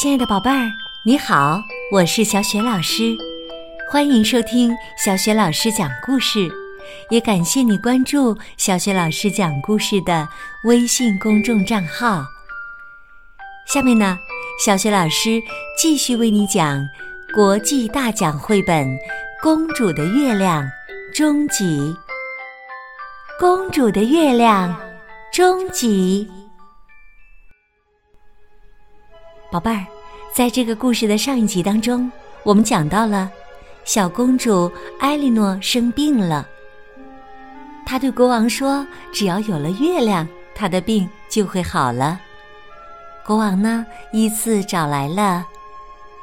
亲爱的宝贝儿，你好，我是小雪老师，欢迎收听小雪老师讲故事，也感谢你关注小雪老师讲故事的微信公众账号。下面呢，小雪老师继续为你讲国际大奖绘本《公主的月亮》终极。公主的月亮终极。宝贝儿，在这个故事的上一集当中，我们讲到了小公主艾莉诺生病了。她对国王说：“只要有了月亮，她的病就会好了。”国王呢，依次找来了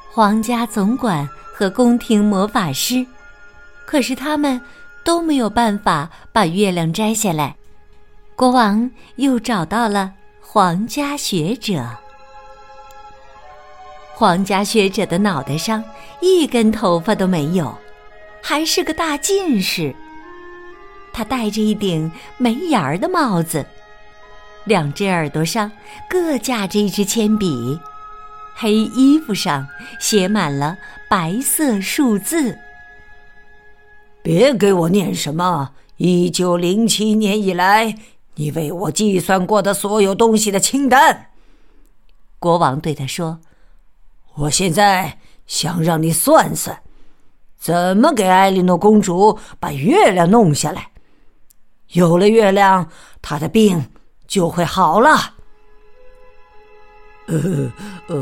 皇家总管和宫廷魔法师，可是他们都没有办法把月亮摘下来。国王又找到了皇家学者。皇家学者的脑袋上一根头发都没有，还是个大近视。他戴着一顶没檐儿的帽子，两只耳朵上各架着一支铅笔，黑衣服上写满了白色数字。别给我念什么一九零七年以来你为我计算过的所有东西的清单。国王对他说。我现在想让你算算，怎么给艾莉诺公主把月亮弄下来。有了月亮，她的病就会好了。呃呃，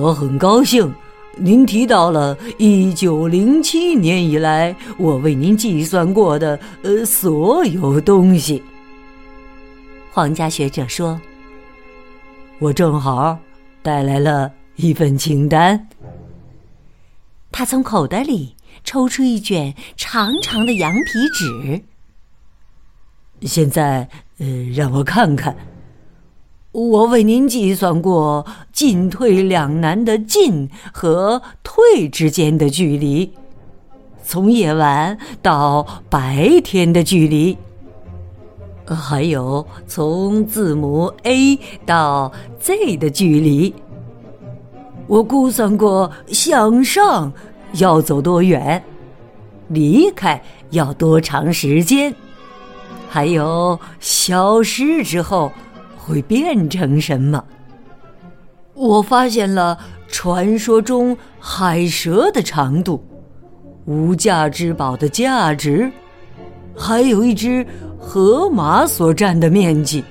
我很高兴，您提到了一九零七年以来我为您计算过的呃所有东西。皇家学者说：“我正好带来了。”一份清单。他从口袋里抽出一卷长长的羊皮纸。现在，呃，让我看看。我为您计算过进退两难的“进”和“退”之间的距离，从夜晚到白天的距离，还有从字母 A 到 Z 的距离。我估算过向上要走多远，离开要多长时间，还有消失之后会变成什么。我发现了传说中海蛇的长度，无价之宝的价值，还有一只河马所占的面积。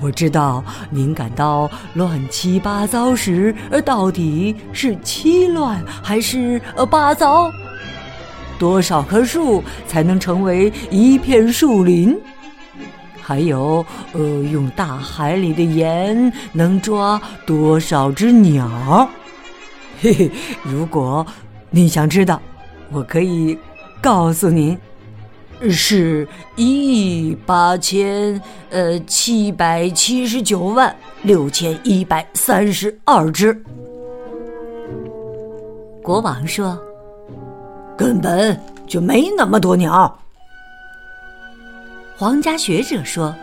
我知道您感到乱七八糟时，到底是七乱还是呃八糟？多少棵树才能成为一片树林？还有，呃，用大海里的盐能抓多少只鸟？嘿嘿，如果您想知道，我可以告诉您。是一亿八千呃七百七十九万六千一百三十二只。国王说：“根本就没那么多鸟。”皇家学者说：“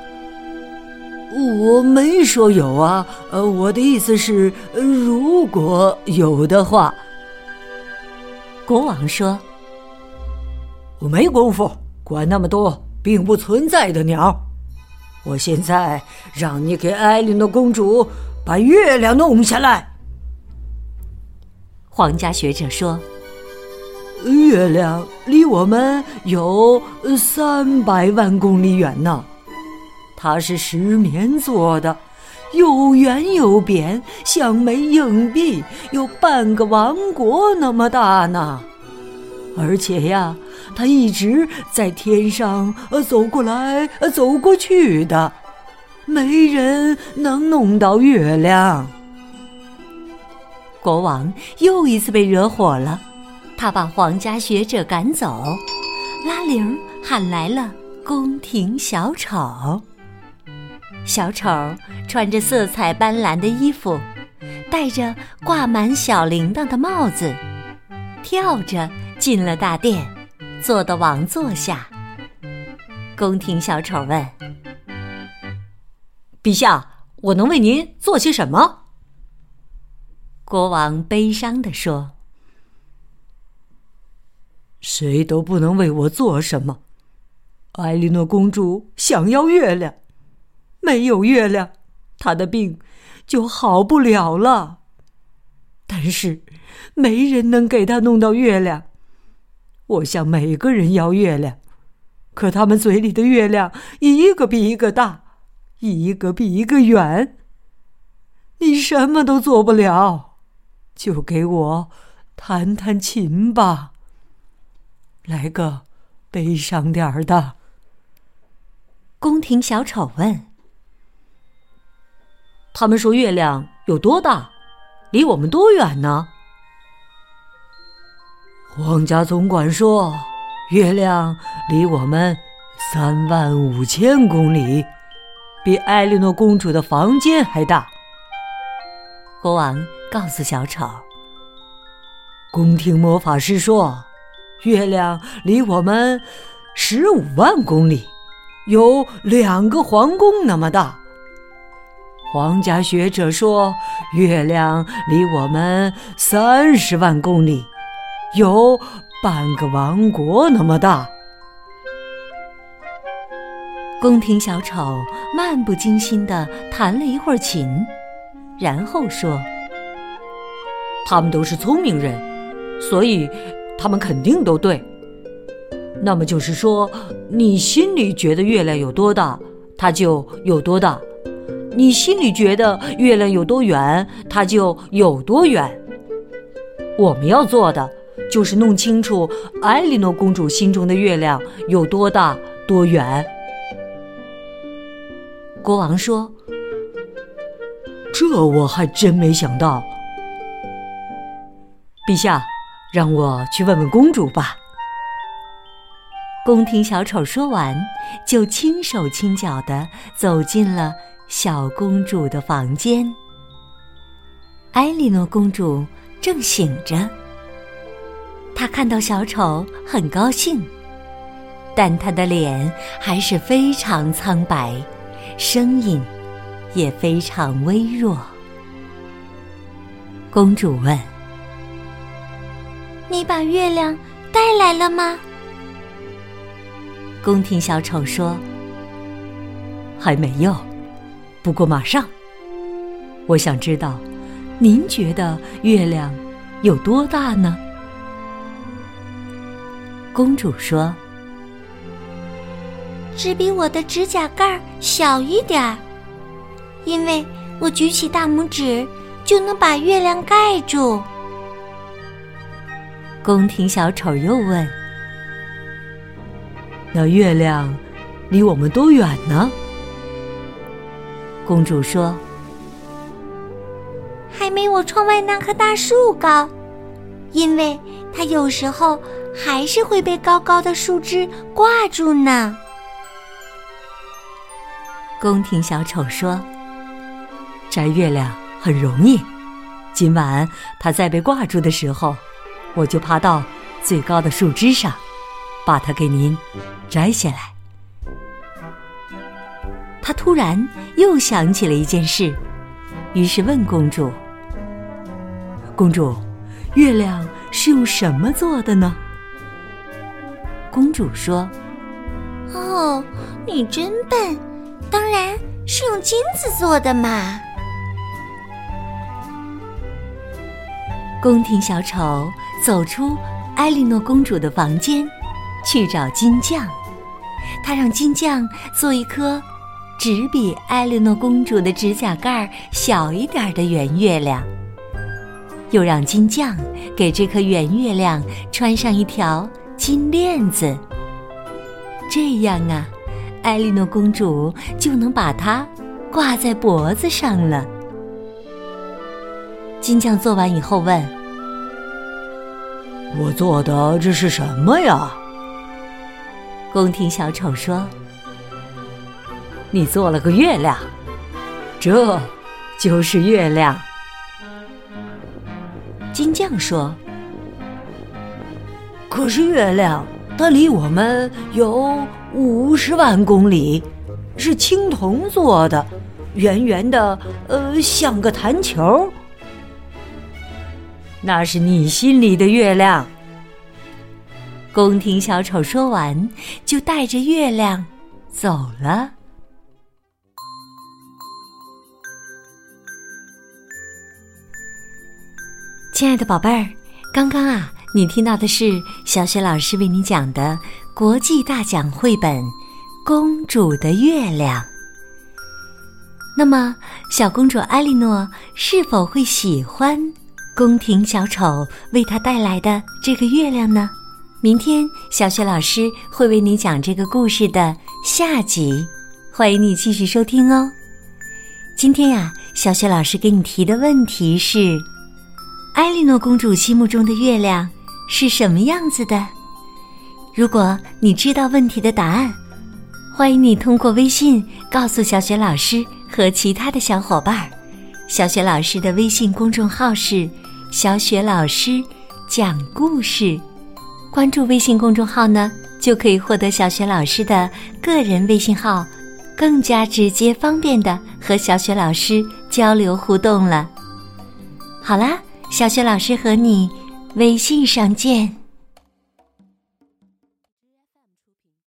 我没说有啊，呃，我的意思是，如果有的话。”国王说：“我没工夫。”管那么多并不存在的鸟！我现在让你给艾琳的公主把月亮弄下来。皇家学者说：“月亮离我们有三百万公里远呢，它是石棉做的，又圆又扁，像枚硬币，有半个王国那么大呢。而且呀。”他一直在天上呃走过来呃走过去的，没人能弄到月亮。国王又一次被惹火了，他把皇家学者赶走，拉铃喊来了宫廷小丑。小丑穿着色彩斑斓的衣服，戴着挂满小铃铛的帽子，跳着进了大殿。坐到王座下，宫廷小丑问：“陛下，我能为您做些什么？”国王悲伤地说：“谁都不能为我做什么。艾莉诺公主想要月亮，没有月亮，她的病就好不了了。但是，没人能给她弄到月亮。我向每个人要月亮，可他们嘴里的月亮一个比一个大，一个比一个远。你什么都做不了。”就给我弹弹琴吧，来个悲伤点儿的。宫廷小丑问：“他们说月亮有多大？离我们多远呢？”皇家总管说：“月亮离我们三万五千公里，比艾莉诺公主的房间还大。”国王。告诉小丑，宫廷魔法师说，月亮离我们十五万公里，有两个皇宫那么大。皇家学者说，月亮离我们三十万公里，有半个王国那么大。宫廷小丑漫不经心的弹了一会儿琴，然后说。他们都是聪明人，所以他们肯定都对。那么就是说，你心里觉得月亮有多大，它就有多大；你心里觉得月亮有多远，它就有多远。我们要做的就是弄清楚艾莉诺公主心中的月亮有多大、多远。国王说：“这我还真没想到。”陛下，让我去问问公主吧。宫廷小丑说完，就轻手轻脚的走进了小公主的房间。艾莉诺公主正醒着，她看到小丑很高兴，但他的脸还是非常苍白，声音也非常微弱。公主问。你把月亮带来了吗？宫廷小丑说：“还没有，不过马上。我想知道，您觉得月亮有多大呢？”公主说：“只比我的指甲盖小一点儿，因为我举起大拇指就能把月亮盖住。”宫廷小丑又问：“那月亮离我们多远呢？”公主说：“还没我窗外那棵大树高，因为它有时候还是会被高高的树枝挂住呢。”宫廷小丑说：“摘月亮很容易，今晚它在被挂住的时候。”我就爬到最高的树枝上，把它给您摘下来。他突然又想起了一件事，于是问公主：“公主，月亮是用什么做的呢？”公主说：“哦，你真笨，当然是用金子做的嘛。”宫廷小丑走出埃莉诺公主的房间，去找金匠。他让金匠做一颗只比埃莉诺公主的指甲盖小一点的圆月亮，又让金匠给这颗圆月亮穿上一条金链子。这样啊，艾莉诺公主就能把它挂在脖子上了。金匠做完以后问：“我做的这是什么呀？”宫廷小丑说：“你做了个月亮，这就是月亮。”金匠说：“可是月亮它离我们有五十万公里，是青铜做的，圆圆的，呃，像个弹球。”那是你心里的月亮。宫廷小丑说完，就带着月亮走了。亲爱的宝贝儿，刚刚啊，你听到的是小雪老师为你讲的国际大奖绘本《公主的月亮》。那么，小公主艾莉诺是否会喜欢宫廷小丑为她带来的这个月亮呢？明天，小雪老师会为你讲这个故事的下集，欢迎你继续收听哦。今天呀，小雪老师给你提的问题是：艾莉诺公主心目中的月亮是什么样子的？如果你知道问题的答案，欢迎你通过微信告诉小雪老师和其他的小伙伴。小雪老师的微信公众号是“小雪老师讲故事”。关注微信公众号呢，就可以获得小雪老师的个人微信号，更加直接方便的和小雪老师交流互动了。好啦，小雪老师和你微信上见。